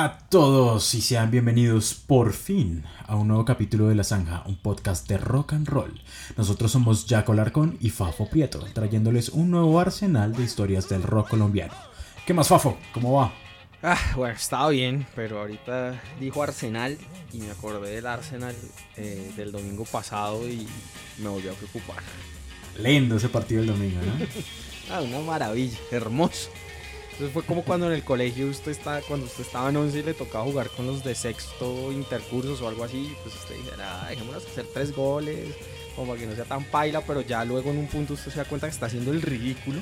a todos y sean bienvenidos por fin a un nuevo capítulo de La Zanja, un podcast de rock and roll. Nosotros somos Jaco Larcón y Fafo Prieto, trayéndoles un nuevo arsenal de historias del rock colombiano. ¿Qué más, Fafo? ¿Cómo va? Ah, bueno, estaba bien, pero ahorita dijo Arsenal y me acordé del Arsenal eh, del domingo pasado y me volvió a preocupar. Lindo ese partido del domingo, ¿no? ah, una maravilla, hermoso. Entonces fue como cuando en el colegio usted está, cuando usted estaba en 11 y le tocaba jugar con los de sexto intercursos o algo así, pues usted dijera, ah, dejémonos hacer tres goles, como para que no sea tan paila, pero ya luego en un punto usted se da cuenta que está haciendo el ridículo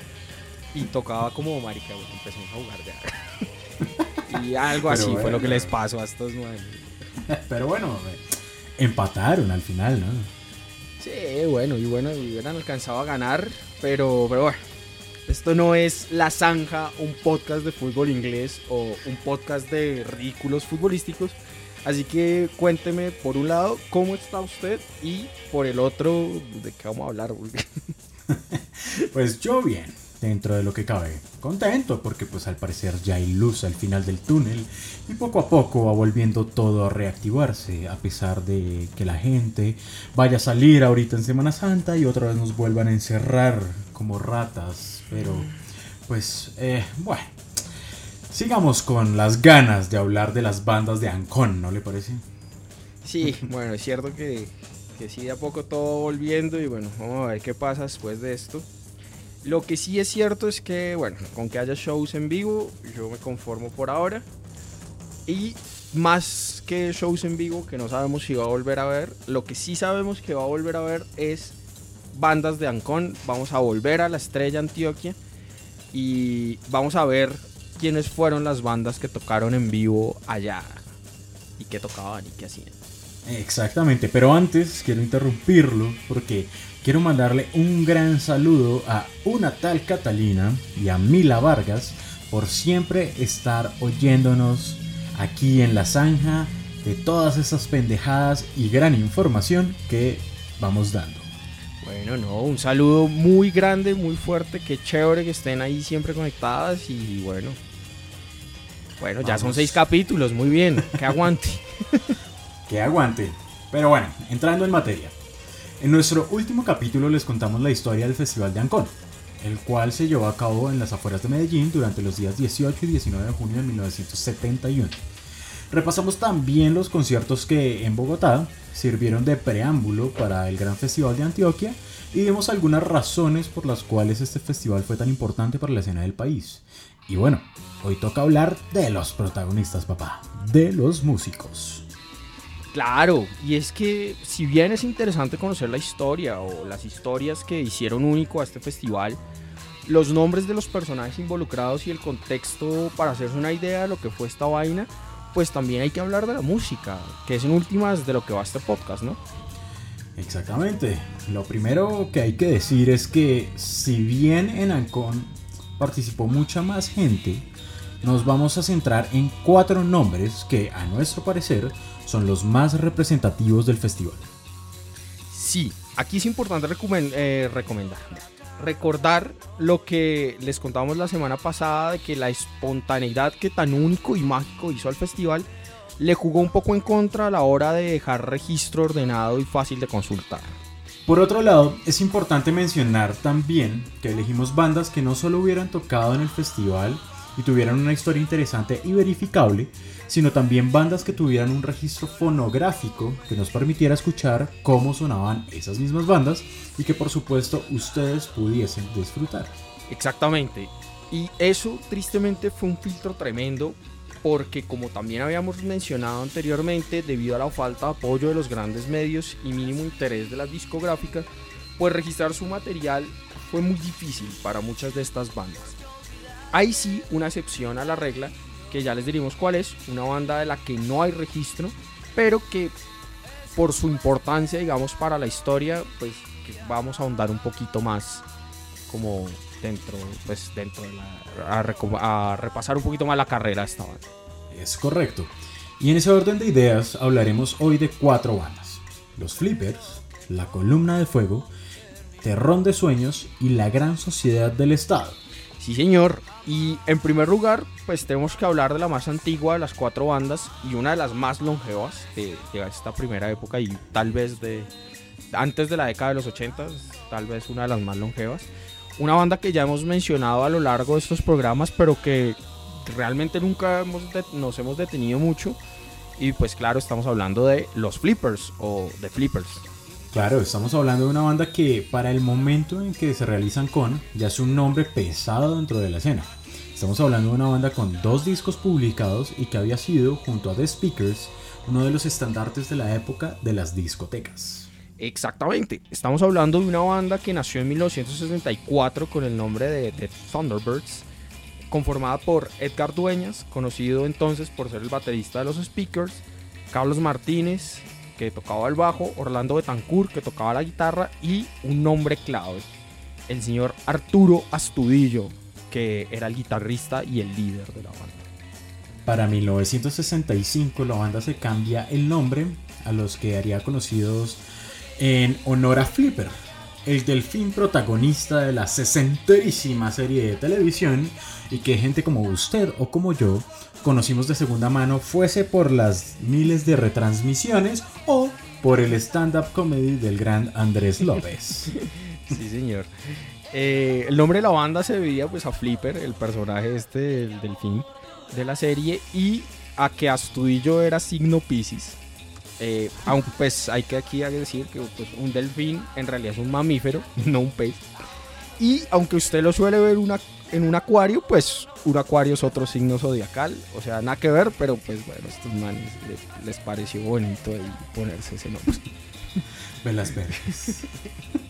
y tocaba como marica, bueno, empezamos a jugar de y algo así fue lo que les pasó a estos nueve. Pero bueno, empataron al final, ¿no? Sí, bueno, y bueno, y hubieran alcanzado a ganar, pero, pero bueno esto no es La Zanja, un podcast de fútbol inglés o un podcast de ridículos futbolísticos. Así que cuénteme por un lado cómo está usted y por el otro de qué vamos a hablar. pues yo bien dentro de lo que cabe. Contento porque pues al parecer ya hay luz al final del túnel y poco a poco va volviendo todo a reactivarse a pesar de que la gente vaya a salir ahorita en Semana Santa y otra vez nos vuelvan a encerrar como ratas. Pero pues eh, bueno. Sigamos con las ganas de hablar de las bandas de Ancon, ¿no le parece? Sí, bueno, es cierto que, que sí, de a poco todo volviendo y bueno, vamos a ver qué pasa después de esto. Lo que sí es cierto es que, bueno, con que haya shows en vivo, yo me conformo por ahora. Y más que shows en vivo, que no sabemos si va a volver a ver, lo que sí sabemos que va a volver a ver es bandas de Ancon. Vamos a volver a la estrella Antioquia y vamos a ver quiénes fueron las bandas que tocaron en vivo allá y qué tocaban y qué hacían. Exactamente, pero antes quiero interrumpirlo porque quiero mandarle un gran saludo a una tal Catalina y a Mila Vargas por siempre estar oyéndonos aquí en la zanja de todas esas pendejadas y gran información que vamos dando. Bueno, no, un saludo muy grande, muy fuerte, qué chévere que estén ahí siempre conectadas y bueno. Bueno, ya son seis capítulos, muy bien, que aguante. que aguante. Pero bueno, entrando en materia. En nuestro último capítulo les contamos la historia del Festival de Ancón, el cual se llevó a cabo en las afueras de Medellín durante los días 18 y 19 de junio de 1971. Repasamos también los conciertos que en Bogotá sirvieron de preámbulo para el Gran Festival de Antioquia y vimos algunas razones por las cuales este festival fue tan importante para la escena del país. Y bueno, hoy toca hablar de los protagonistas, papá, de los músicos. Claro, y es que si bien es interesante conocer la historia o las historias que hicieron único a este festival, los nombres de los personajes involucrados y el contexto para hacerse una idea de lo que fue esta vaina, pues también hay que hablar de la música, que es en últimas de lo que va este podcast, ¿no? Exactamente. Lo primero que hay que decir es que si bien en Ancon participó mucha más gente, nos vamos a centrar en cuatro nombres que, a nuestro parecer, son los más representativos del festival. Sí, aquí es importante eh, recomendar. Recordar lo que les contábamos la semana pasada de que la espontaneidad que tan único y mágico hizo al festival le jugó un poco en contra a la hora de dejar registro ordenado y fácil de consultar. Por otro lado, es importante mencionar también que elegimos bandas que no solo hubieran tocado en el festival y tuvieran una historia interesante y verificable, sino también bandas que tuvieran un registro fonográfico que nos permitiera escuchar cómo sonaban esas mismas bandas y que por supuesto ustedes pudiesen disfrutar. Exactamente. Y eso tristemente fue un filtro tremendo porque como también habíamos mencionado anteriormente, debido a la falta de apoyo de los grandes medios y mínimo interés de las discográficas, pues registrar su material fue muy difícil para muchas de estas bandas. Hay sí una excepción a la regla que ya les diremos cuál es, una banda de la que no hay registro, pero que por su importancia, digamos, para la historia, pues vamos a ahondar un poquito más como dentro, pues dentro de la, a, repasar un poquito más la carrera de esta banda. Es correcto. Y en ese orden de ideas hablaremos hoy de cuatro bandas. Los Flippers, La Columna de Fuego, Terrón de Sueños y La Gran Sociedad del Estado Sí, señor. Y en primer lugar, pues tenemos que hablar de la más antigua de las cuatro bandas y una de las más longevas de, esta primera época y tal vez de antes de la década de los 80, tal vez una de las más longevas. Una banda que ya hemos mencionado a lo largo de estos programas, pero que realmente nunca hemos nos hemos detenido mucho. Y pues claro, estamos hablando de los Flippers o de Flippers. Claro, estamos hablando de una banda que para el momento en que se realizan con ya es un nombre pesado dentro de la escena. Estamos hablando de una banda con dos discos publicados y que había sido, junto a The Speakers, uno de los estandartes de la época de las discotecas. Exactamente, estamos hablando de una banda que nació en 1964 con el nombre de The Thunderbirds, conformada por Edgar Dueñas, conocido entonces por ser el baterista de los Speakers, Carlos Martínez, que tocaba el bajo, Orlando Betancourt, que tocaba la guitarra, y un nombre clave, el señor Arturo Astudillo, que era el guitarrista y el líder de la banda. Para 1965 la banda se cambia el nombre a los que haría conocidos en honor a Flipper, el delfín protagonista de la sesenterísima serie de televisión y que gente como usted o como yo conocimos de segunda mano fuese por las miles de retransmisiones o por el stand-up comedy del gran Andrés López. Sí, señor. Eh, el nombre de la banda se debía pues a Flipper, el personaje este del delfín de la serie, y a que Astudillo era signo Pisces. Eh, aunque pues hay que aquí decir que pues, un delfín en realidad es un mamífero, no un pez. Y aunque usted lo suele ver una, en un acuario, pues un acuario es otro signo zodiacal. O sea, nada que ver, pero pues bueno, estos manes le- les pareció bonito ahí ponerse ese nombre. Me las vergas.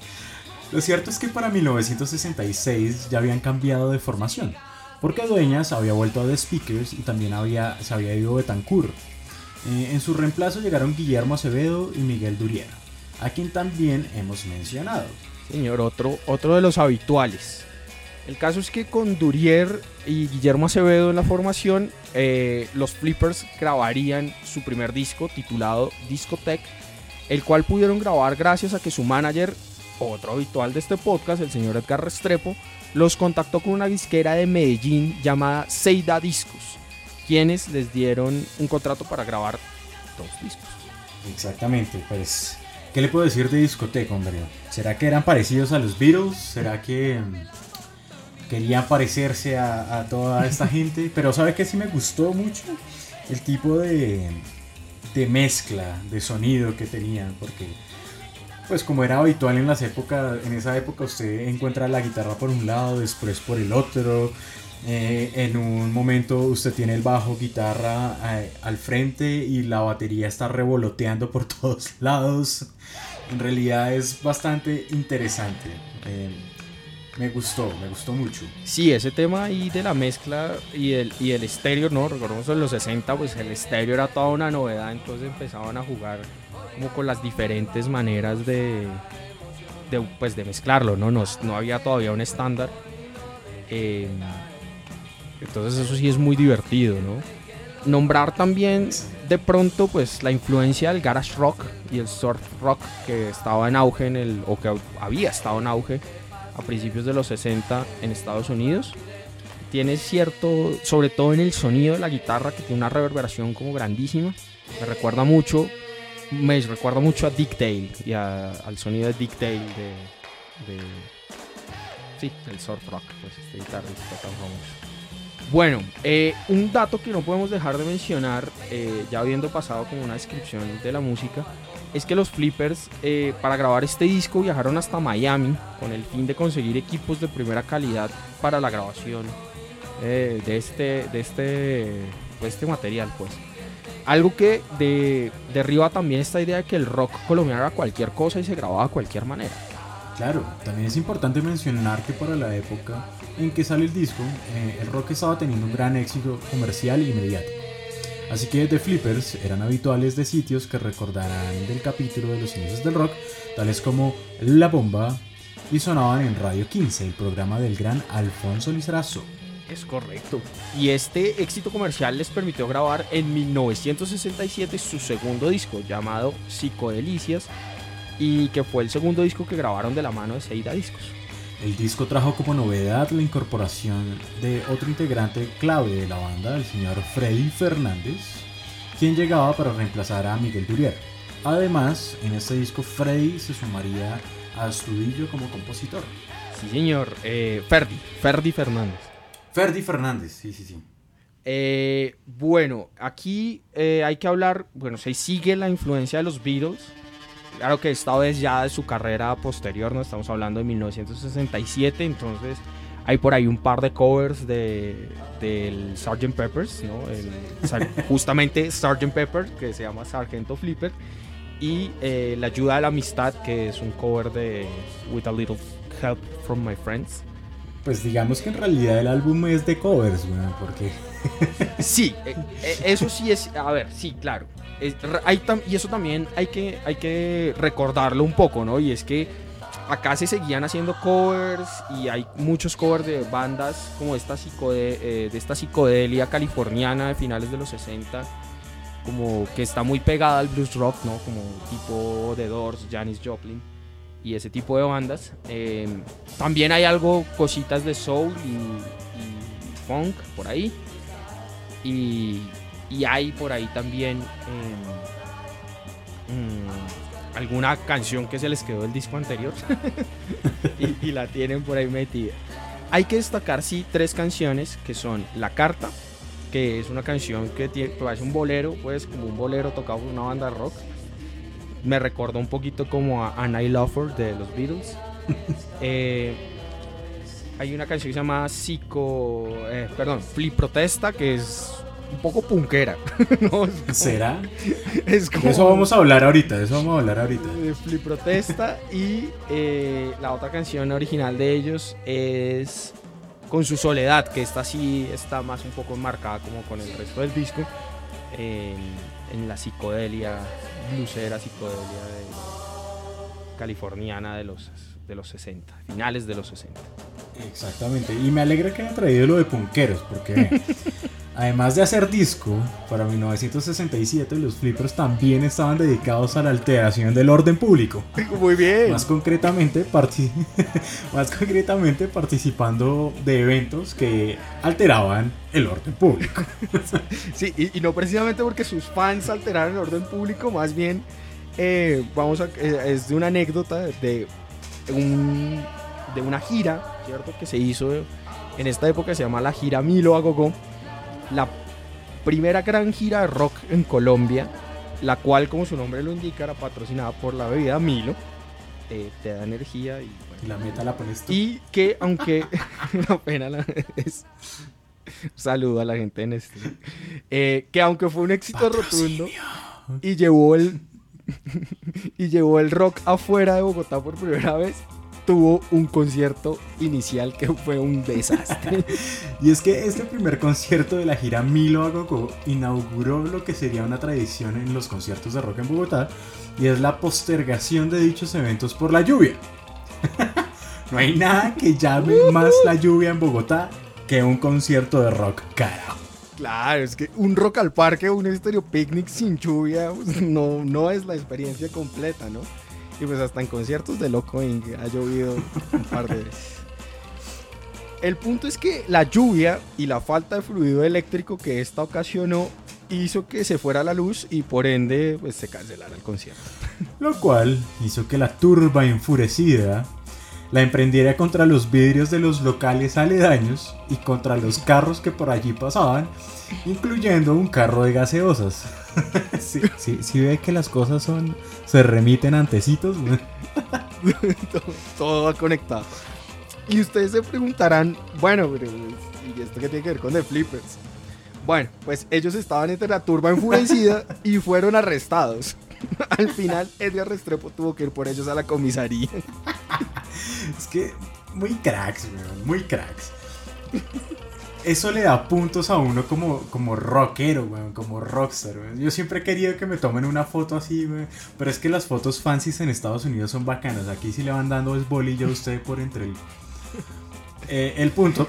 Lo cierto es que para 1966 ya habían cambiado de formación, porque Dueñas había vuelto a The Speakers y también había, se había ido Betancourt. Eh, en su reemplazo llegaron Guillermo Acevedo y Miguel Duriera, a quien también hemos mencionado. Señor, otro, otro de los habituales. El caso es que con Durier y Guillermo Acevedo en la formación, eh, los Flippers grabarían su primer disco titulado Discotech, el cual pudieron grabar gracias a que su manager, otro habitual de este podcast, el señor Edgar Restrepo, los contactó con una disquera de Medellín llamada Seida Discos, quienes les dieron un contrato para grabar dos discos. Exactamente, pues, ¿qué le puedo decir de discoteca, hombre? ¿Será que eran parecidos a los Beatles? ¿Será que mm, querían parecerse a, a toda esta gente? Pero ¿sabe que sí me gustó mucho? El tipo de, de mezcla de sonido que tenían, porque pues como era habitual en las épocas, en esa época usted encuentra la guitarra por un lado, después por el otro. Eh, en un momento usted tiene el bajo guitarra eh, al frente y la batería está revoloteando por todos lados. En realidad es bastante interesante. eh, me gustó, me gustó mucho. Sí, ese tema ahí de la mezcla y el, y el estéreo, ¿no? Recordemos en los 60, pues el estéreo era toda una novedad, entonces empezaban a jugar como con las diferentes maneras de, de, pues, de mezclarlo, ¿no? No, no había todavía un estándar. Eh, entonces eso sí es muy divertido, ¿no? Nombrar también de pronto pues la influencia del garage rock y el surf rock que estaba en auge en el o que había estado en auge a principios de los 60 en Estados Unidos. Tiene cierto, sobre todo en el sonido de la guitarra, que tiene una reverberación como grandísima. Me recuerda mucho, me recuerda mucho a Dick Dale y a- al sonido de Dick Dale de, sí, del surf rock, pues este guitarrista tan famoso. Bueno, eh, un dato que no podemos dejar de mencionar, eh, ya habiendo pasado como una descripción de la música, es que los Flippers eh, para grabar este disco viajaron hasta Miami con el fin de conseguir equipos de primera calidad para la grabación eh, de, este, de, este, de este material. Pues. Algo que de, derriba también esta idea de que el rock colombiano era cualquier cosa y se grababa de cualquier manera. Claro, también es importante mencionar que para la época en que sale el disco, eh, el rock estaba teniendo un gran éxito comercial y inmediato. Así que The Flippers eran habituales de sitios que recordarán del capítulo de los inicios del rock, tales como La Bomba, y sonaban en Radio 15, el programa del gran Alfonso Lizarazo. Es correcto. Y este éxito comercial les permitió grabar en 1967 su segundo disco llamado Psicodelicias y que fue el segundo disco que grabaron de la mano de Seida Discos. El disco trajo como novedad la incorporación de otro integrante clave de la banda, el señor Freddy Fernández, quien llegaba para reemplazar a Miguel Durier. Además, en este disco Freddy se sumaría a Estudillo como compositor. Sí, señor. Eh, Ferdi, Ferdi Fernández. Ferdi Fernández, sí, sí, sí. Eh, bueno, aquí eh, hay que hablar, bueno, se sigue la influencia de los Beatles. Claro que esta vez ya de su carrera posterior, no estamos hablando de 1967, entonces hay por ahí un par de covers de, del Sgt. Peppers, ¿no? justamente Sgt. Pepper, que se llama Sargento Flipper, y eh, La ayuda de la amistad, que es un cover de With a Little Help from My Friends. Pues digamos que en realidad el álbum es de covers, porque... sí, eh, eh, eso sí es... A ver, sí, claro. y eso también hay que, hay que recordarlo un poco, ¿no? Y es que acá se seguían haciendo covers y hay muchos covers de bandas como esta, de esta psicodelia californiana de finales de los 60 como que está muy pegada al blues rock, ¿no? Como tipo The Doors, Janis Joplin y ese tipo de bandas. Em, también hay algo, cositas de soul y, funk por ahí. Y, hay por ahí también em, mm, alguna canción que se les quedó del disco anterior y, y la tienen por ahí metida. Hay que destacar, sí, tres canciones que son La Carta, que es una canción que tiene, parece un bolero, pues como un bolero tocado por una banda rock. Me recordó un poquito como a Anna Lover de los Beatles. Eh, hay una canción que se llama Psico, eh, perdón, Flip Protesta, que es un poco punkera. ¿Será? Es como, eso vamos a hablar ahorita, eso vamos a hablar ahorita. Flip Protesta y eh, la otra canción original de ellos es con su soledad, que esta sí está más un poco enmarcada como con el resto del disco, en, la psicodelia, blusera psicodelia californiana de los, de los 60, finales de los 60. Exactamente, y me alegra que haya traído lo de punqueros, porque Además de hacer disco, para 1967 los flippers también estaban dedicados a la alteración del orden público. Muy bien. Más concretamente, más concretamente participando de eventos que alteraban el orden público. Sí, y, no precisamente porque sus fans alteraran el orden público, más bien eh, vamos a, eh, es de una anécdota de, un, de una gira, ¿cierto? Que se hizo en esta época, se llama la gira Milo a Gogo la primera gran gira de rock en Colombia, la cual, como su nombre lo indica, era patrocinada por la bebida Milo. Eh, te da energía y, la meta la pones tú. Y que, aunque la pena es. Saludo a la gente en este. Eh, que aunque fue un éxito rotundo y llevó el y llevó el rock afuera de Bogotá por primera vez, tuvo un concierto inicial que fue un desastre. y es que este primer concierto de la gira Milo a Gogo inauguró lo que sería una tradición en los conciertos de rock en Bogotá y es la postergación de dichos eventos por la lluvia. no hay nada que llame más la lluvia en Bogotá que un concierto de rock, carajo. Claro, es que un rock al parque, un estéreo picnic sin lluvia, no, no es la experiencia completa, ¿no? Y pues hasta en conciertos de Loco Inc. ha llovido un par de veces. El punto es que la lluvia y la falta de fluido eléctrico que esta ocasionó hizo que se fuera la luz y por ende pues, se cancelara el concierto. Lo cual hizo que la turba enfurecida la emprendiera contra los vidrios de los locales aledaños y contra los carros que por allí pasaban, incluyendo un carro de gaseosas. sí, sí, ve que las cosas son se remiten antecitos. todo, va conectado. Y ustedes se preguntarán, bueno, ¿y esto qué tiene que ver con The Flippers? Bueno, pues ellos estaban entre la turba enfurecida y fueron arrestados. Al final, Edgar Restrepo tuvo que ir por ellos a la comisaría. es que muy cracks, muy cracks. Eso le da puntos a uno como, como rockero, como rockstar. Yo siempre he querido que me tomen una foto así, pero es que las fotos fancies en Estados Unidos son bacanas. Aquí sí le van dando es bolillo a usted por entre el... Eh, el punto.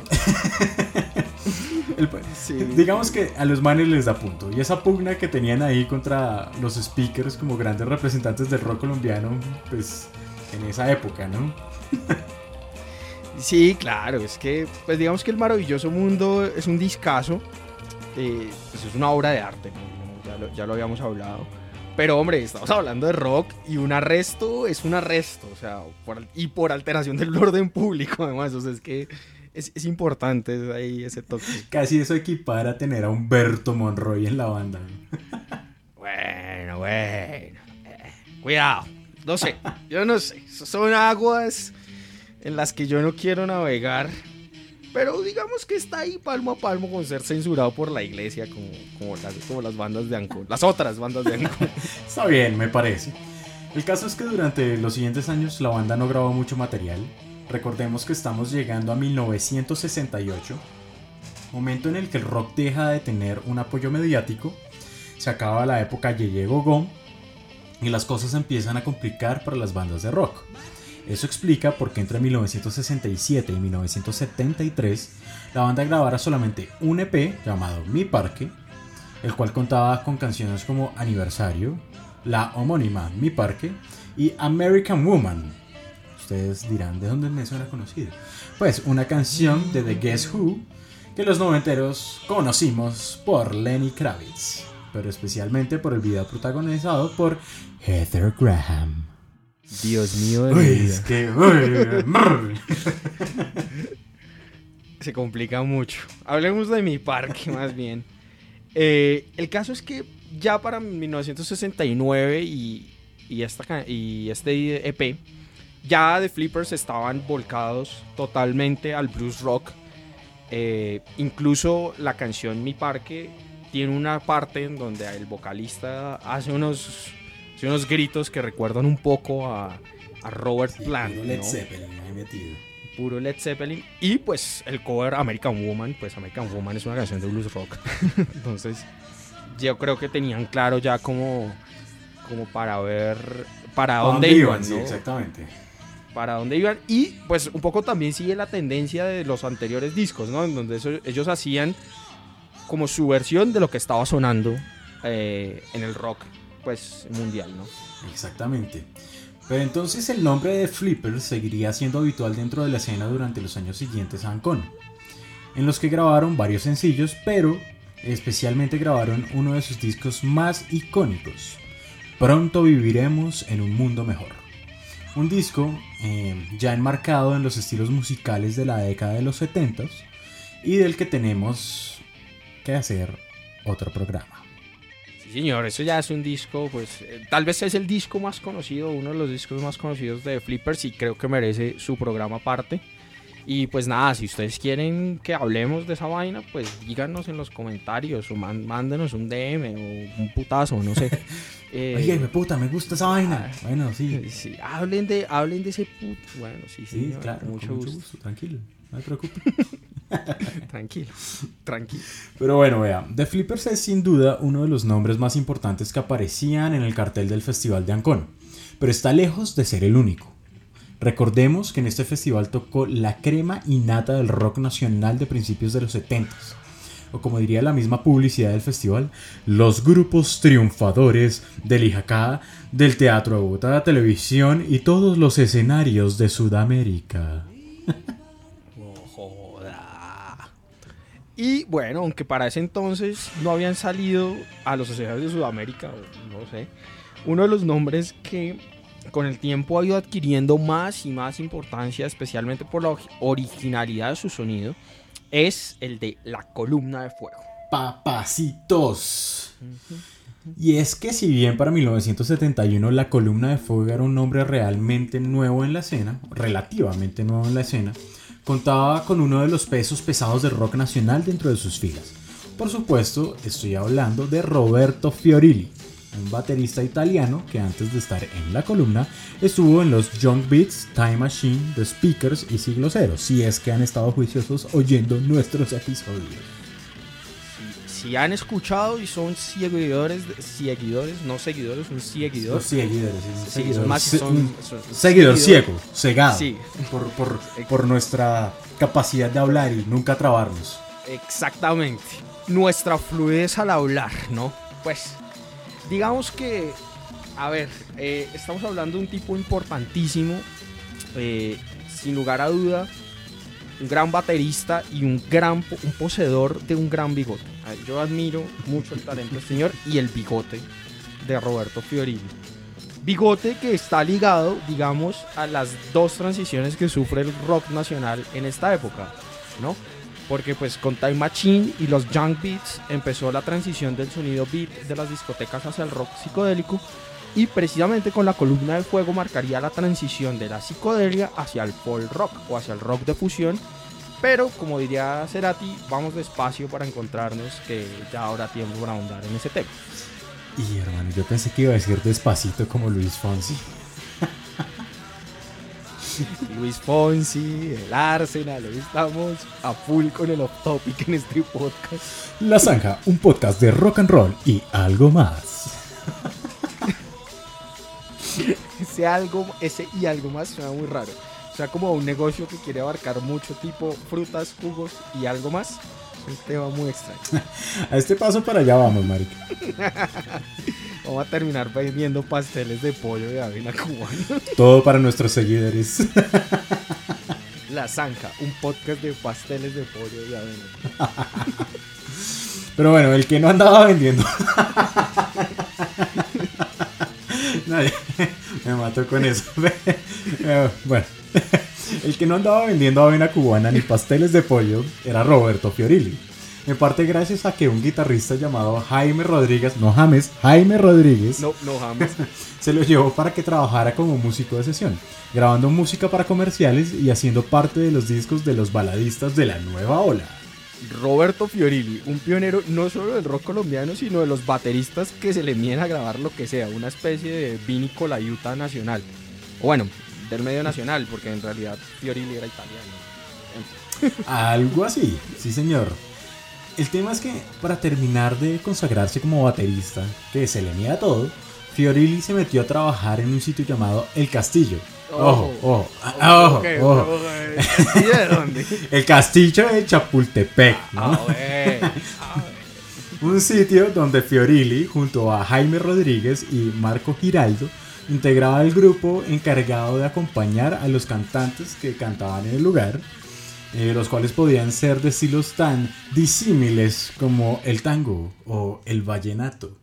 Digamos que a los manes les da punto. Y esa pugna que tenían ahí contra los speakers como grandes representantes del rock colombiano, pues en esa época, ¿no? Sí, claro, es que, pues digamos que el maravilloso mundo es un discazo, eh, pues es una obra de arte, ¿no? ya, lo, ya lo habíamos hablado. Pero hombre, estamos hablando de rock y un arresto es un arresto, o sea, por- y por alteración del orden público, además, o sea, es que es, es importante ahí ese toque. Casi eso equipara a tener a Humberto Monroy en la banda. Bueno, bueno. eh, cuidado. No sé. Yo no sé. Son aguas en las que yo no quiero navegar. Pero digamos que está ahí palmo a palmo con ser censurado por la iglesia como, como, las, como las bandas de Ancon. Las otras bandas de Ancon. Está bien, me parece. El caso es que durante los siguientes años la banda no grabó mucho material. Recordemos que estamos llegando a 1968, momento en el que el rock deja de tener un apoyo mediático, se acaba la época Yeye Gogo y las cosas empiezan a complicar para las bandas de rock. Eso explica por qué entre 1967 y 1973 la banda grabara solamente un EP llamado Mi Parque, el cual contaba con canciones como Aniversario, la homónima Mi Parque y American Woman. Ustedes dirán, ¿de dónde me suena conocido? Pues una canción de The Guess Who que los noventeros conocimos por Lenny Kravitz, pero especialmente por el video protagonizado por Heather Graham. Dios mío de Uy, mi es vida. que... uy, brr. Se complica mucho. Hablemos de mi parque más bien. Eh, el caso es que ya para 1969 y, y, esta, y este EP, ya The Flippers estaban volcados totalmente al blues rock. Eh, incluso la canción Mi Parque tiene una parte en donde el vocalista hace unos, hace unos gritos que recuerdan un poco a, a Robert Plant. Puro Led ¿no? Zeppelin ahí metido. puro Led Zeppelin y pues el cover American Woman, pues American Woman es una canción de blues rock. Entonces, yo creo que tenían claro ya como como para ver para ¿A dónde, dónde iban, Sí, ¿no? exactamente. Para dónde iban y pues un poco también sigue la tendencia de los anteriores discos, ¿no? En donde eso- ellos hacían como su versión de lo que estaba sonando eh, en el rock pues mundial, ¿no? Exactamente. Pero entonces el nombre de Flippers seguiría siendo habitual dentro de la escena durante los años siguientes a Ancon, en los que grabaron varios sencillos, pero especialmente grabaron uno de sus discos más icónicos, Pronto viviremos en un mundo mejor. Un disco eh, ya enmarcado en los estilos musicales de la década de los 70 y del que tenemos que hacer otro programa. Sí, señor, eso ya es un disco, pues eh, tal vez es el disco más conocido, uno de los discos más conocidos de Flippers y creo que merece su programa aparte. Y pues nada, si ustedes quieren que hablemos de esa vaina, pues díganos en los comentarios o man- mándenos un DM o un putazo, no sé. Eh, Oye, me puta, me gusta esa vaina. ah, Bueno, sí. sí, hablen, de, hablen de ese put. Bueno, sí, Sí, señor, claro, con mucho gusto. tranquilo, no te preocupes. Tranquilo, tranquilo. Pero bueno, vea, The Flippers es sin duda uno de los nombres más importantes que aparecían en el cartel del Festival de Ancón, pero está lejos de ser el único. Recordemos que en este festival tocó la crema innata del rock nacional de principios de los 70 o como diría la misma publicidad del festival, los grupos triunfadores del IJK, del Teatro de Bogotá, televisión y todos los escenarios de Sudamérica. No joda. Y bueno, aunque para ese entonces no habían salido a los escenarios de Sudamérica, no sé, uno de los nombres que con el tiempo ha ido adquiriendo más y más importancia, especialmente por la ori- originalidad de su sonido, es el de la columna de fuego. Papacitos. Y es que si bien para 1971 la columna de fuego era un nombre realmente nuevo en la escena, relativamente nuevo en la escena, contaba con uno de los pesos pesados del rock nacional dentro de sus filas. Por supuesto, estoy hablando de Roberto Fiorilli, un baterista italiano que antes de estar en la columna estuvo en los Junk Beats, Time Machine, The Speakers y Siglo Cero, si es que han estado juiciosos oyendo nuestros episodios. Si han escuchado y son seguidores, seguidores, no seguidores, son seguidores. Los seguidores, sí, un Sí, seguidor, son más son- un son seguidor seguidores. ciego, cegado, Sí. por, por- por nuestra capacidad de hablar y nunca trabarnos. Exactamente. Nuestra fluidez al hablar, ¿no? Pues, digamos que, a ver, eh, estamos hablando de un tipo importantísimo, eh, sin lugar a duda, un gran baterista y un gran un poseedor de un gran bigote. Yo admiro mucho el talento del señor y el bigote de Roberto Fiorilli. Bigote que está ligado, digamos, a las dos transiciones que sufre el rock nacional en esta época, ¿no? Porque pues con Time Machine y los Junk Beats empezó la transición del sonido beat de las discotecas hacia el rock psicodélico y precisamente con la columna de fuego marcaría la transición de la psicodelia hacia el folk rock o hacia el rock de fusión. Pero como diría Cerati, vamos despacio para encontrarnos que ya habrá tiempo para ahondar en ese tema. Y hermano, yo pensé que iba a decir despacito como Luis Fonsi. Luis Fonsi, el Arsenal, hoy estamos a full con el off topic en este podcast. La Zanja, un podcast de rock and roll y algo más. ese algo, ese y algo más suena muy raro. O sea, como un negocio que quiere abarcar mucho tipo frutas, jugos y algo más. Un tema muy extraño. a este paso para allá vamos, marica. Vamos a terminar vendiendo pasteles de pollo de avena cubana. Todo para nuestros seguidores. La Zanja, un podcast de pasteles de pollo de avena. Pero bueno, el que no andaba vendiendo. Nadie me mató con eso. bueno, el que no andaba vendiendo avena cubana ni pasteles de pollo era Roberto Fiorilli. En parte gracias a que un guitarrista llamado Jaime Rodríguez, no James, Jaime Rodríguez, no, no James, se lo llevó para que trabajara como músico de sesión, grabando música para comerciales y haciendo parte de los discos de los baladistas de la nueva ola. Roberto Fiorilli, un pionero no solo del rock colombiano, sino de los bateristas que se le miden a grabar lo que sea, una especie de Vini Colaiuta nacional. O bueno, del medio nacional, porque en realidad Fiorilli era italiano. Algo así, sí señor. El tema es que para terminar de consagrarse como baterista, que se le mide a todo, Fiorilli se metió a trabajar en un sitio llamado El Castillo, Ojo, ojo, ojo, ojo. ¿Y de dónde? El castillo de Chapultepec, ¿no? Un sitio donde Fiorilli, junto a Jaime Rodríguez y Marco Giraldo, integraba el grupo encargado de acompañar a los cantantes que cantaban en el lugar, eh, los cuales podían ser de estilos tan disímiles como el tango o el vallenato.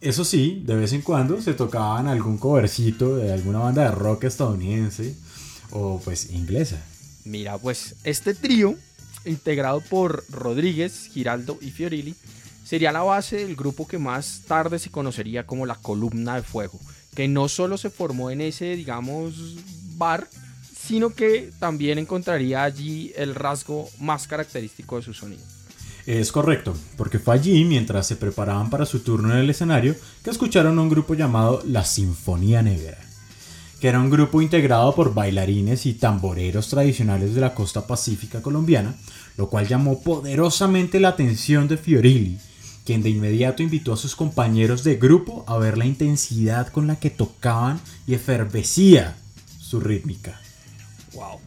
Eso sí, de vez en cuando se tocaban algún covercito de alguna banda de rock estadounidense o pues inglesa. Mira, pues este trío, integrado por Rodríguez, Giraldo y Fiorilli, sería la base del grupo que más tarde se conocería como la Columna de Fuego, que no solo se formó en ese, digamos, bar, sino que también encontraría allí el rasgo más característico de su sonido. Es correcto, porque fue allí, mientras se preparaban para su turno en el escenario, que escucharon a un grupo llamado La Sinfonía Negra, que era un grupo integrado por bailarines y tamboreros tradicionales de la costa pacífica colombiana, lo cual llamó poderosamente la atención de Fiorilli, quien de inmediato invitó a sus compañeros de grupo a ver la intensidad con la que tocaban y efervecía su rítmica. Wow.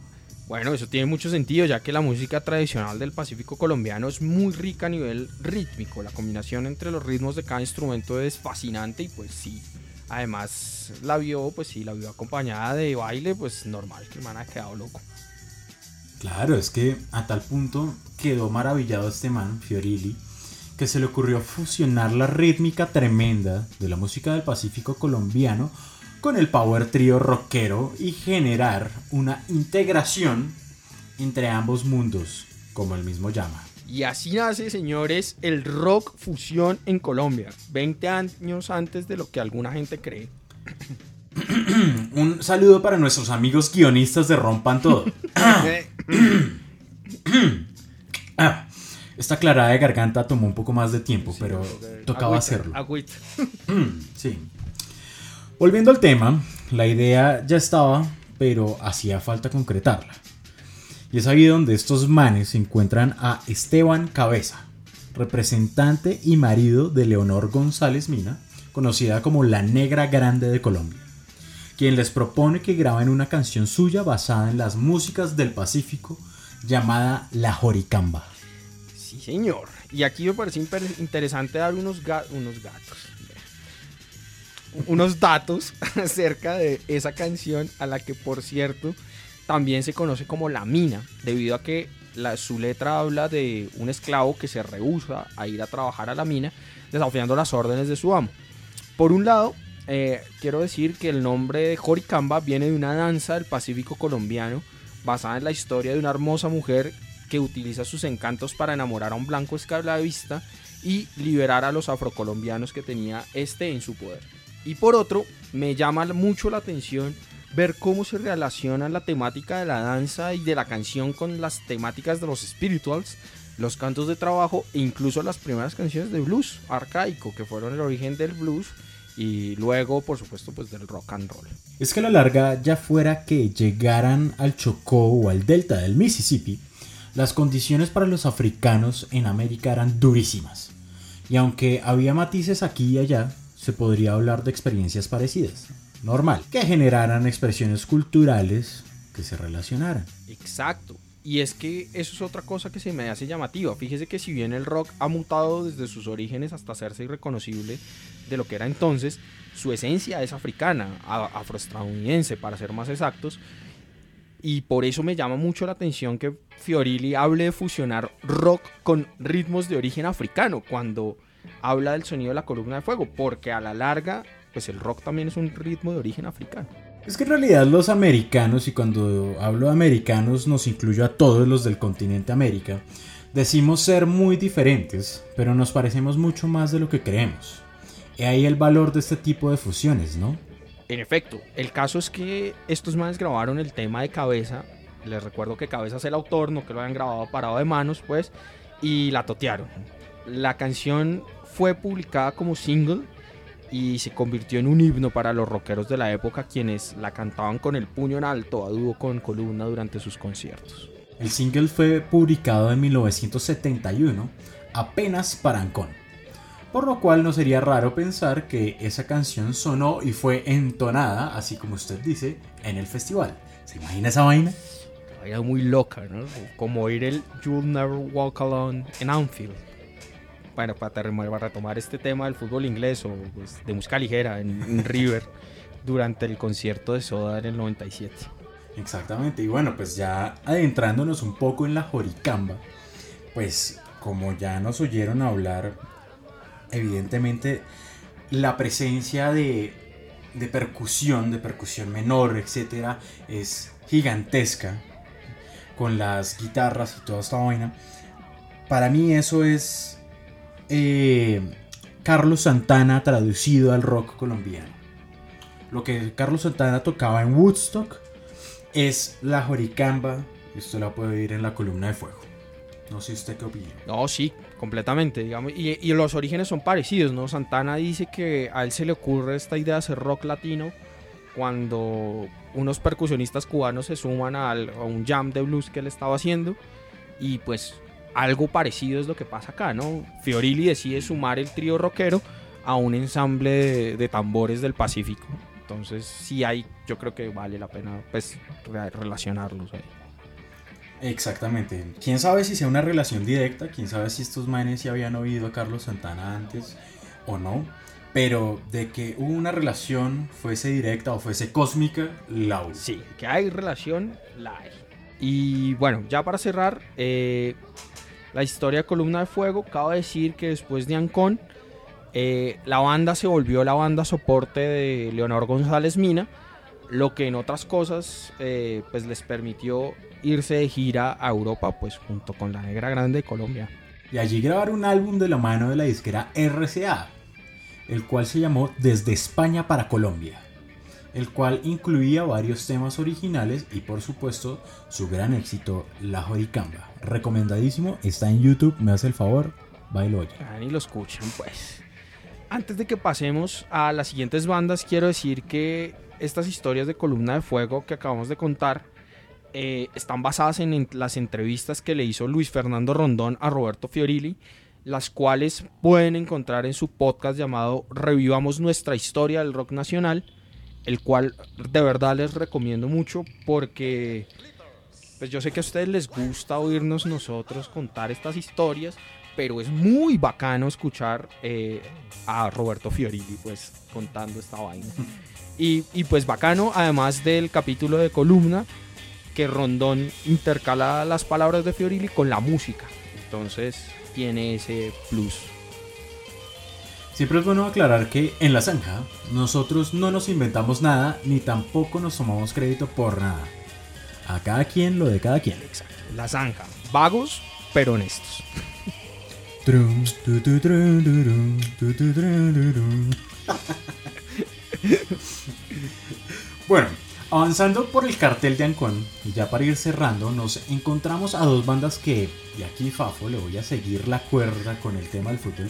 Bueno, eso tiene mucho sentido, ya que la música tradicional del Pacífico colombiano es muy rica a nivel rítmico. La combinación entre los ritmos de cada instrumento es fascinante y pues sí, además la vio, pues sí, la vio acompañada de baile, pues normal que el man ha quedado loco. Claro, es que a tal punto quedó maravillado este man, Fiorilli, que se le ocurrió fusionar la rítmica tremenda de la música del Pacífico colombiano con el power trío rockero y generar una integración entre ambos mundos, como el mismo llama. Y así nace, señores, el rock fusión en Colombia, 20 años antes de lo que alguna gente cree. Un saludo para nuestros amigos guionistas de Rompan Todo. Ah, esta clarada de garganta tomó un poco más de tiempo, pero tocaba hacerlo. sí. Volviendo al tema, la idea ya estaba, pero hacía falta concretarla. Y es ahí donde estos manes encuentran a Esteban Cabeza, representante y marido de Leonor González Mina, conocida como la Negra Grande de Colombia, quien les propone que graben una canción suya basada en las músicas del Pacífico llamada La Joricamba. Sí, señor. Y aquí me parece interesante dar unos, unos gatos unos datos acerca de esa canción a la que por cierto también se conoce como la mina, debido a que su letra habla de un esclavo que se rehúsa a ir a trabajar a la mina, desafiando las órdenes de su amo. Por un lado, eh, quiero decir que el nombre de Joricamba viene de una danza del Pacífico colombiano basada en la historia de una hermosa mujer que utiliza sus encantos para enamorar a un blanco esclavista y liberar a los afrocolombianos que tenía este en su poder. Y por otro, me llama mucho la atención ver cómo se relaciona la temática de la danza y de la canción con las temáticas de los spirituals, los cantos de trabajo e incluso las primeras canciones de blues arcaico que fueron el origen del blues y luego por supuesto pues del rock and roll. Es que a la larga ya fuera que llegaran al Chocó o al delta del Mississippi, las condiciones para los africanos en América eran durísimas. Y aunque había matices aquí y allá, se podría hablar de experiencias parecidas normal, que generaran expresiones culturales que se relacionaran. Exacto. Y es que eso es otra cosa que se me hace llamativa. Fíjese que si bien el rock ha mutado desde sus orígenes hasta hacerse irreconocible de lo que era entonces, su esencia es africana, afroestadounidense para ser más exactos. Y por eso me llama mucho la atención que Fiorilli hable de fusionar rock con ritmos de origen africano cuando habla del sonido de la columna de fuego, porque a la larga pues el rock también es un ritmo de origen africano. Es que en realidad los americanos, y cuando hablo de americanos nos incluyo a todos los del continente América, decimos ser muy diferentes, pero nos parecemos mucho más de lo que creemos. Y ahí el valor de este tipo de fusiones, ¿no? En efecto, el caso es que estos manes grabaron el tema de cabeza. Les recuerdo que cabeza es el autor, no que lo hayan grabado parado de manos, pues, y la totearon. La canción fue publicada como single y se convirtió en un himno para los rockeros de la época quienes la cantaban con el puño en alto a dúo con columna durante sus conciertos. El single fue publicado en 1971, apenas para Ancon, por lo cual no sería raro pensar que esa canción sonó y fue entonada, así como usted dice, en el festival. ¿Se imagina esa vaina? Vaina muy loca, ¿no? Como oír el You'll Never Walk Alone en Anfield bueno, para retomar este tema del fútbol inglés o pues, de música ligera en, River durante el concierto de Soda en el 97. Exactamente, y bueno, pues ya adentrándonos un poco en la Joricamba, pues como ya nos oyeron hablar, evidentemente la presencia de, de percusión, de percusión menor, etcétera, es gigantesca con las guitarras y toda esta vaina. Para mí eso es eh, Carlos Santana traducido al rock colombiano. Lo que Carlos Santana tocaba en Woodstock es la joricamba. Esto la puede oír en la columna de fuego. No sé usted qué opina. No, sí, completamente. Digamos, y, los orígenes son parecidos, ¿no? Santana dice que a él se le ocurre esta idea de hacer rock latino cuando unos percusionistas cubanos se suman a un jam de blues que él estaba haciendo. Y pues algo parecido es lo que pasa acá, ¿no? Fiorilli decide sumar el trío rockero a un ensamble de, tambores del Pacífico. Entonces, sí hay, yo creo que vale la pena pues relacionarlos ahí. Exactamente. Quién sabe si sea una relación directa, quién sabe si estos manes ya habían oído a Carlos Santana antes o no. Pero de que hubo una relación, fuese directa o fuese cósmica, la hubo. Sí, que hay relación, la hay. Y bueno, ya para cerrar, eh, la historia de Columna de Fuego, cabe decir que después de Ancon, eh, la banda se volvió la banda soporte de Leonor González Mina, lo que en otras cosas eh, pues les permitió irse de gira a Europa pues junto con la Negra Grande de Colombia. Y allí grabar un álbum de la mano de la disquera RCA, el cual se llamó Desde España para Colombia el cual incluía varios temas originales y por supuesto su gran éxito, La Joricamba. Recomendadísimo, está en YouTube, me hace el favor, bailo oye. Ah, y lo escuchan pues. Antes de que pasemos a las siguientes bandas, quiero decir que estas historias de columna de fuego que acabamos de contar eh, están basadas en las entrevistas que le hizo Luis Fernando Rondón a Roberto Fiorilli, las cuales pueden encontrar en su podcast llamado Revivamos nuestra historia del rock nacional el cual de verdad les recomiendo mucho porque pues yo sé que a ustedes les gusta oírnos nosotros contar estas historias, pero es muy bacano escuchar eh, a Roberto Fiorilli pues contando esta vaina. Y, y, pues bacano, además del capítulo de columna, que Rondón intercala las palabras de Fiorilli con la música. Entonces tiene ese plus. Siempre es bueno aclarar que en la zanja nosotros no nos inventamos nada ni tampoco nos tomamos crédito por nada. A cada quien lo de cada quien. Exacto. La zanja. Vagos, pero honestos. Bueno, avanzando por el cartel de Ancón, y ya para ir cerrando, nos encontramos a dos bandas que, y aquí Fafo le voy a seguir la cuerda con el tema del fútbol,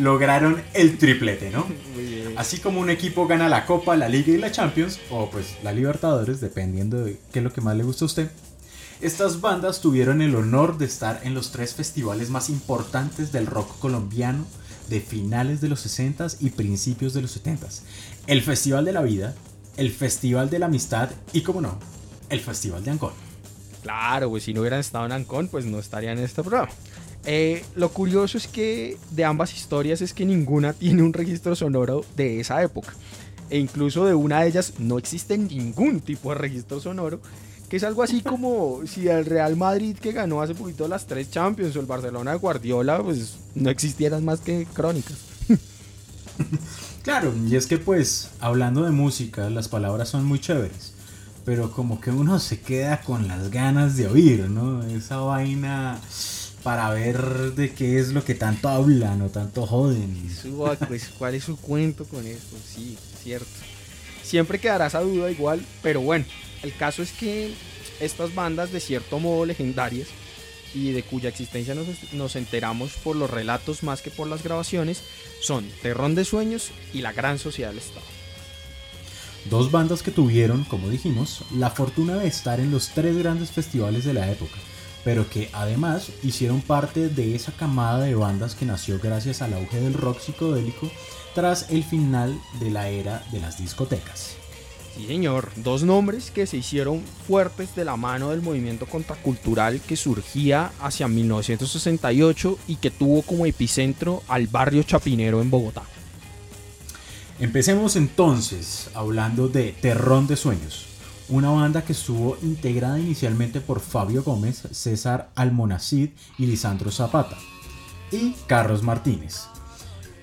lograron el triplete, ¿no? Así como un equipo gana la Copa, la Liga y la Champions, o pues la Libertadores, dependiendo de qué es lo que más le gusta a usted. Estas bandas tuvieron el honor de estar en los tres festivales más importantes del rock colombiano de finales de los 60s y principios de los 70s. El Festival de la Vida, el Festival de la Amistad y, como no, el Festival de Ancón. Claro, pues si no hubieran estado en Ancón, pues no estarían en este programa. Eh, lo curioso es que de ambas historias es que ninguna tiene un registro sonoro de esa época. E incluso de una de ellas no existe ningún tipo de registro sonoro. Que es algo así como si el Real Madrid que ganó hace poquito las tres Champions o el Barcelona de Guardiola, pues no existieran más que crónicas. Claro, y es que pues, hablando de música, las palabras son muy chéveres. Pero como que uno se queda con las ganas de oír, ¿no? Esa vaina para ver de qué es lo que tanto hablan o tanto joden. Pues, ¿Cuál es su cuento con esto? Sí, cierto. Siempre quedará esa duda igual, pero bueno, el caso es que estas bandas de cierto modo legendarias y de cuya existencia nos, nos enteramos por los relatos más que por las grabaciones son Terrón de Sueños y La Gran Sociedad del Estado. Dos bandas que tuvieron, como dijimos, la fortuna de estar en los tres grandes festivales de la época, pero que además hicieron parte de esa camada de bandas que nació gracias al auge del rock psicodélico tras el final de la era de las discotecas. Sí, señor, dos nombres que se hicieron fuertes de la mano del movimiento contracultural que surgía hacia 1968 y que tuvo como epicentro al barrio Chapinero en Bogotá. Empecemos entonces hablando de Terrón de Sueños, una banda que estuvo integrada inicialmente por Fabio Gómez, César Almonacid y Lisandro Zapata, y Carlos Martínez,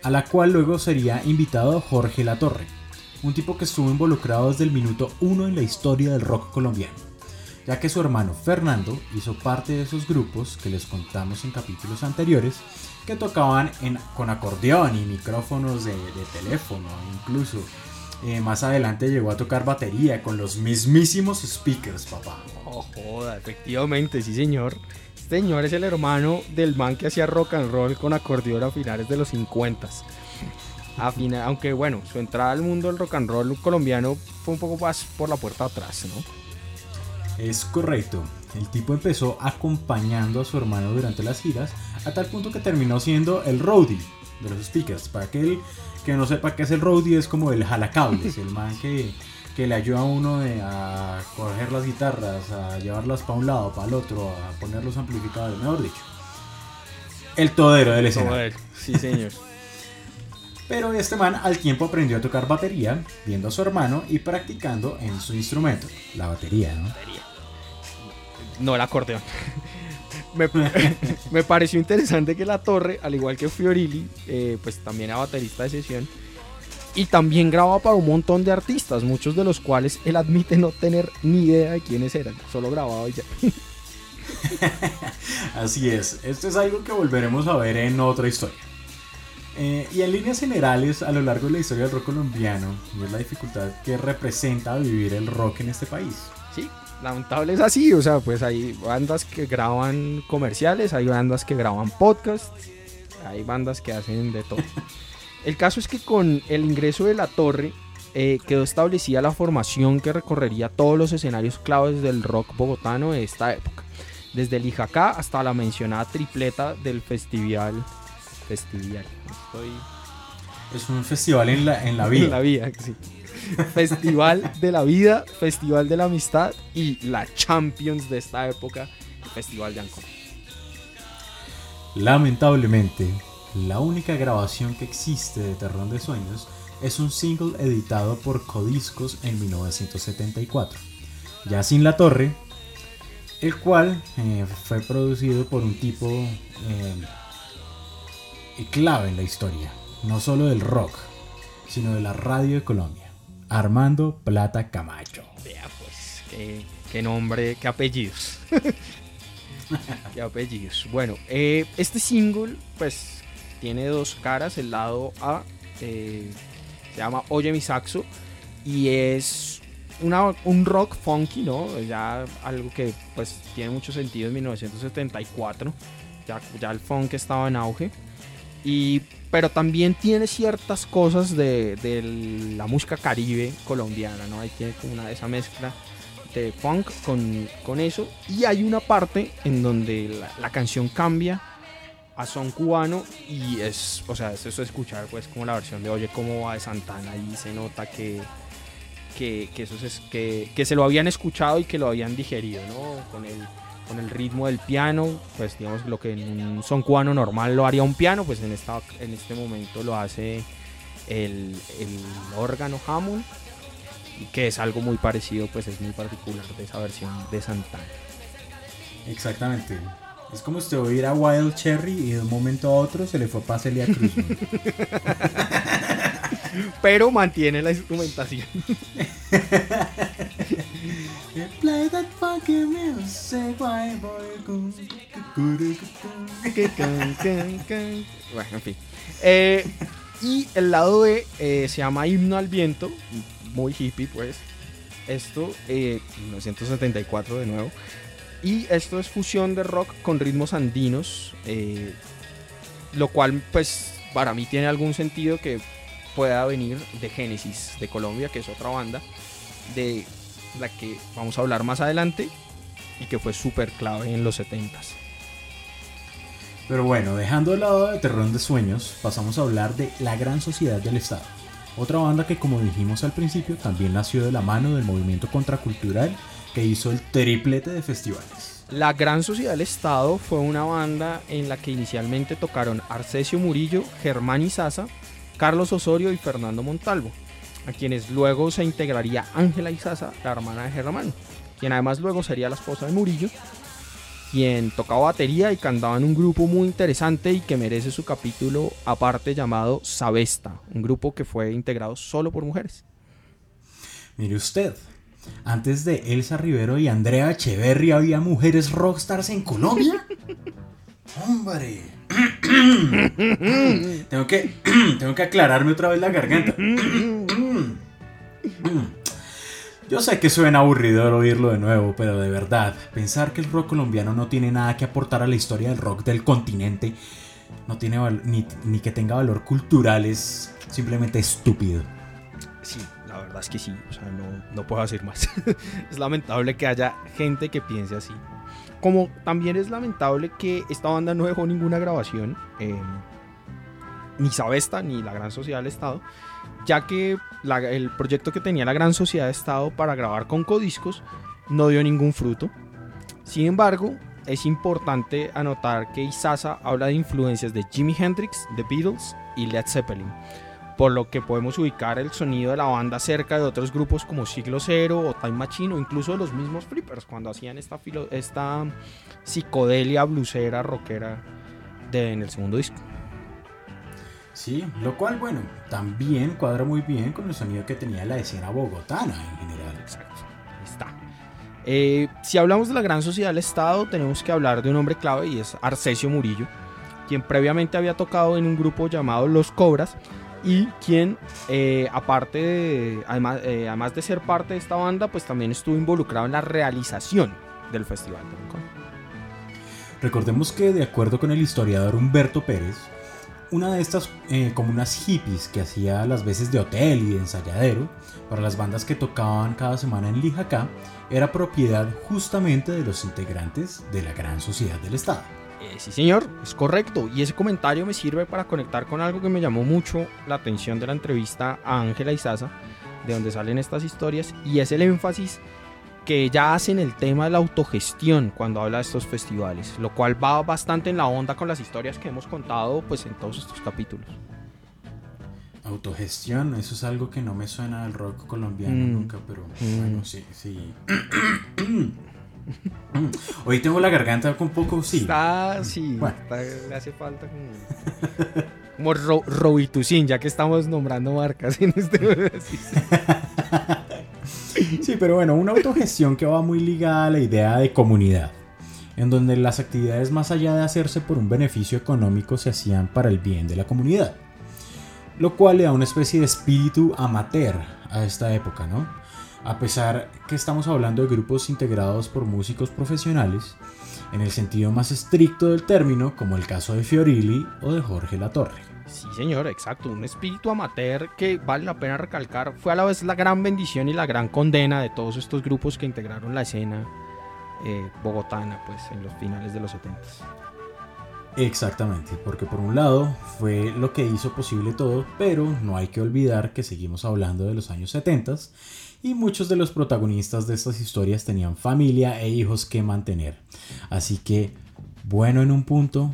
a la cual luego sería invitado Jorge Latorre, un tipo que estuvo involucrado desde el minuto uno en la historia del rock colombiano, ya que su hermano Fernando hizo parte de esos grupos que les contamos en capítulos anteriores, que tocaban con acordeón y micrófonos de, de teléfono, incluso. Eh, más adelante llegó a tocar batería con los mismísimos speakers, papá. Oh, joda, efectivamente, sí, señor. Este señor es el hermano del man que hacía rock and roll con acordeón a finales de los 50. A fina- aunque bueno, su entrada al mundo del rock and roll colombiano fue un poco más por la puerta atrás, ¿no? Es correcto. El tipo empezó acompañando a su hermano durante las giras, a tal punto que terminó siendo el roadie de los speakers. Para aquel que no sepa qué es el roadie, es como el jalacables, el man que, que le ayuda a uno de- a coger las guitarras, a llevarlas para un lado, para el otro, a poner los amplificadores, mejor dicho. El todero del escenario. Sí, señor. Pero este man al tiempo aprendió a tocar batería, viendo a su hermano y practicando en su instrumento, la batería, ¿no? No el acordeón. Me, me pareció interesante que La Torre, al igual que Fiorilli, eh, pues también era baterista de sesión. Y también grababa para un montón de artistas, muchos de los cuales él admite no tener ni idea de quiénes eran. Solo grababa y ya. Así es, esto es algo que volveremos a ver en otra historia. Eh, y en líneas generales, a lo largo de la historia del rock colombiano, y es la dificultad que representa vivir el rock en este país. Sí, lamentable es así. O sea, pues hay bandas que graban comerciales, hay bandas que graban podcasts, hay bandas que hacen de todo. El caso es que con el ingreso de la torre eh, quedó establecida la formación que recorrería todos los escenarios claves del rock bogotano de esta época. Desde el Ijacá hasta la mencionada tripleta del festival. Festival. Estoy Es un festival en la, en la vida. en la vida, sí. Festival de la vida, Festival de la amistad y la Champions de esta época, el Festival de Ancón. Lamentablemente, la única grabación que existe de Terrón de Sueños es un single editado por Codiscos en 1974. Ya sin la torre, el cual eh, fue producido por un tipo eh, clave en la historia, no solo del rock, sino de la radio de Colombia, Armando Plata Camacho. Vea pues, qué, nombre, qué apellidos. qué apellidos. Bueno, eh, este single pues tiene dos caras, el lado A eh, se llama Oye mi saxo y es un rock funky, ¿no? Ya algo que pues tiene mucho sentido en 1974, ya, ya el funk estaba en auge. Y, pero también tiene ciertas cosas de, de la música caribe colombiana, ¿no? Ahí tiene como una esa mezcla de funk con, eso. Y hay una parte en donde la, canción cambia a son cubano y es, o sea, es eso de escuchar pues como la versión de Oye cómo va de Santana y se nota que, que, eso es, que se lo habían escuchado y que lo habían digerido, ¿no? Con el, con el ritmo del piano, pues digamos lo que en un son cubano normal lo haría un piano, pues en, esta, en este momento lo hace el, el órgano Hammond, y que es algo muy parecido, pues es muy particular de esa versión de Santana. Exactamente. Es como usted oír a Wild Cherry y de un momento a otro se le fue para Celia Cruz. ¿no? Pero mantiene la instrumentación. Play that funky music, white boy. bueno, en fin. Eh, y el lado B eh, se llama Himno al Viento, muy hippie pues. Esto, eh, 1974 de nuevo. Y esto es fusión de rock con ritmos andinos, eh, lo cual pues para mí tiene algún sentido que pueda venir de Génesis de Colombia, que es otra banda de la que vamos a hablar más adelante y que fue súper clave en los 70s. Pero bueno, dejando de lado de Terrón de Sueños, pasamos a hablar de La Gran Sociedad del Estado. Otra banda que como dijimos al principio también nació de la mano del movimiento contracultural que hizo el triplete de festivales. La Gran Sociedad del Estado fue una banda en la que inicialmente tocaron Arcesio Murillo, Germán Izaza, Carlos Osorio y Fernando Montalvo, a quienes luego se integraría Ángela Izaza, la hermana de Germán, quien además luego sería la esposa de Murillo, quien tocaba batería y cantaba en un grupo muy interesante y que merece su capítulo aparte llamado Sabesta, un grupo que fue integrado solo por mujeres. Mire usted, antes de Elsa Rivero y Andrea Echeverry había mujeres rockstars en Colombia. Hombre. tengo que tengo que aclararme otra vez la garganta. Yo sé que suena aburridor oírlo de nuevo, pero de verdad, pensar que el rock colombiano no tiene nada que aportar a la historia del rock del continente, no tiene ni, ni que tenga valor cultural, es simplemente estúpido. Sí, la verdad es que sí, o sea, no, no puedo decir más. es lamentable que haya gente que piense así. Como también es lamentable que esta banda no dejó ninguna grabación, eh, ni Sabesta ni la Gran Sociedad del Estado, ya que el proyecto que tenía la Gran Sociedad del Estado para grabar con codiscos no dio ningún fruto. Sin embargo, es importante anotar que Isaza habla de influencias de Jimi Hendrix, The Beatles y Led Zeppelin por lo que podemos ubicar el sonido de la banda cerca de otros grupos como Siglo Cero o Time Machine o incluso de los mismos Flippers cuando hacían esta, filo- esta psicodelia blusera rockera de, en el segundo disco. Sí, lo cual, bueno, también cuadra muy bien con el sonido que tenía la escena bogotana en general. Exacto, ahí está. Eh, si hablamos de la gran sociedad del Estado, tenemos que hablar de un hombre clave y es Arcesio Murillo, quien previamente había tocado en un grupo llamado Los Cobras y quien, eh, aparte de, además, eh, además de ser parte de esta banda, pues también estuvo involucrado en la realización del Festival de Ancón. Recordemos que, de acuerdo con el historiador Humberto Pérez, una de estas eh, comunas hippies que hacía las veces de hotel y de ensayadero para las bandas que tocaban cada semana en Lijacá era propiedad justamente de los integrantes de la gran sociedad del Estado. Eh, sí, señor, es correcto. Y ese comentario me sirve para conectar con algo que me llamó mucho la atención de la entrevista a Ángela Izaza, de donde salen estas historias, y es el énfasis que ella hace en el tema de la autogestión cuando habla de estos festivales, lo cual va bastante en la onda con las historias que hemos contado pues en todos estos capítulos. Autogestión, eso es algo que no me suena al rock colombiano Mm. nunca, pero Mm. bueno, sí, sí. Hoy tengo la garganta un poco, sí. Está, sí, le hace falta como... como ro Robitussin, ya que estamos nombrando marcas en este... sí, pero bueno, una autogestión que va muy ligada a la idea de comunidad en donde las actividades más allá de hacerse por un beneficio económico se hacían para el bien de la comunidad, lo cual le da una especie de espíritu amateur a esta época, ¿no? A pesar que estamos hablando de grupos integrados por músicos profesionales, en el sentido más estricto del término, como el caso de Fiorilli o de Jorge Latorre. Sí, señor, exacto. Un espíritu amateur que vale la pena recalcar. Fue a la vez la gran bendición y la gran condena de todos estos grupos que integraron la escena eh, bogotana pues en los finales de los 70 Exactamente, porque por un lado fue lo que hizo posible todo, pero no hay que olvidar que seguimos hablando de los años 70 y muchos de los protagonistas de estas historias tenían familia e hijos que mantener. Así que, bueno en un punto,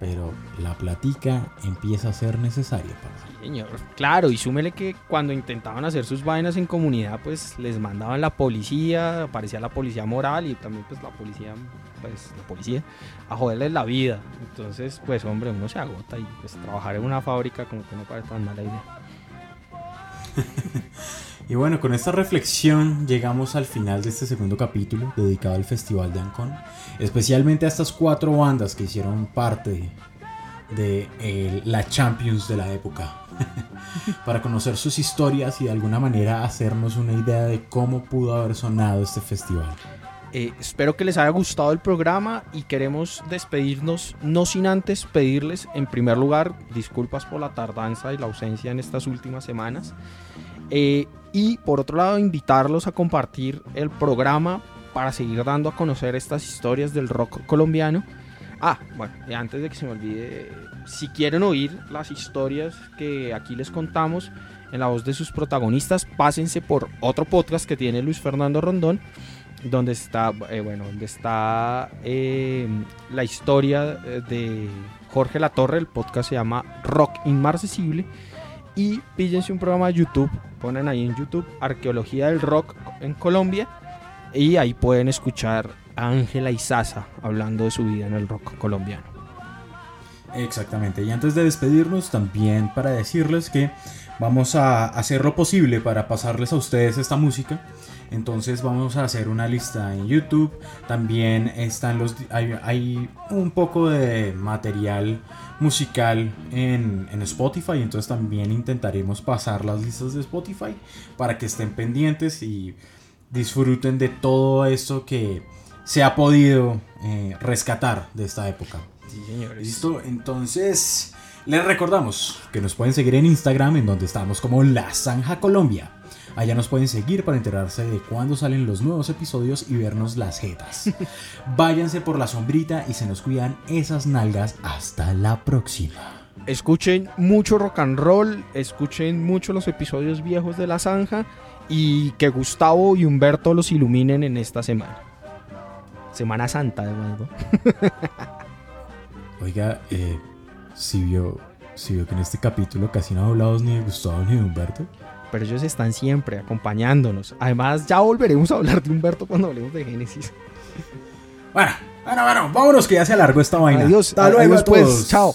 pero la platica empieza a ser necesaria para señor. Claro, y súmele que cuando intentaban hacer sus vainas en comunidad, pues les mandaban la policía, aparecía la policía moral y también pues la policía, pues la policía, a joderles la vida. Entonces, pues hombre, uno se agota y pues trabajar en una fábrica como que no parece tan mala idea. y bueno, con esta reflexión llegamos al final de este segundo capítulo dedicado al Festival de Ancon, especialmente a estas cuatro bandas que hicieron parte de eh, la Champions de la época. para conocer sus historias y de alguna manera hacernos una idea de cómo pudo haber sonado este festival. Eh, espero que les haya gustado el programa y queremos despedirnos, no sin antes pedirles, en primer lugar, disculpas por la tardanza y la ausencia en estas últimas semanas. Eh, y por otro lado, invitarlos a compartir el programa para seguir dando a conocer estas historias del rock colombiano. Ah, bueno, antes de que se me olvide, si quieren oír las historias que aquí les contamos en la voz de sus protagonistas, pásense por otro podcast que tiene Luis Fernando Rondón, donde está, eh, bueno, donde está eh, la historia de Jorge Latorre, el podcast se llama Rock Inmarcesible, y píllense un programa de YouTube, ponen ahí en YouTube Arqueología del Rock en Colombia, y ahí pueden escuchar Ángela Izaza hablando de su vida en el rock colombiano. Exactamente, y antes de despedirnos también para decirles que vamos a hacer lo posible para pasarles a ustedes esta música. Entonces vamos a hacer una lista en YouTube. También están los hay, un poco de material musical en, en, Spotify. Entonces también intentaremos pasar las listas de Spotify para que estén pendientes y disfruten de todo esto que se ha podido eh, rescatar de esta época. Sí, señores. Listo, entonces les recordamos que nos pueden seguir en Instagram, en donde estamos como La Zanja Colombia. Allá nos pueden seguir para enterarse de cuándo salen los nuevos episodios y vernos las jetas. Váyanse por la sombrita y se nos cuidan esas nalgas. Hasta la próxima. Escuchen mucho rock and roll, escuchen mucho los episodios viejos de La Zanja y que Gustavo y Humberto los iluminen en esta semana. Semana Santa, además, Oiga, eh, si vio, si vio que en este capítulo casi no hablado ni de Gustavo ni de Humberto. Pero ellos están siempre acompañándonos. Además, ya volveremos a hablar de Humberto cuando hablemos de Génesis. Bueno, bueno, bueno, vámonos que ya se alargó esta vaina. Adiós, Hasta luego, pues, chao.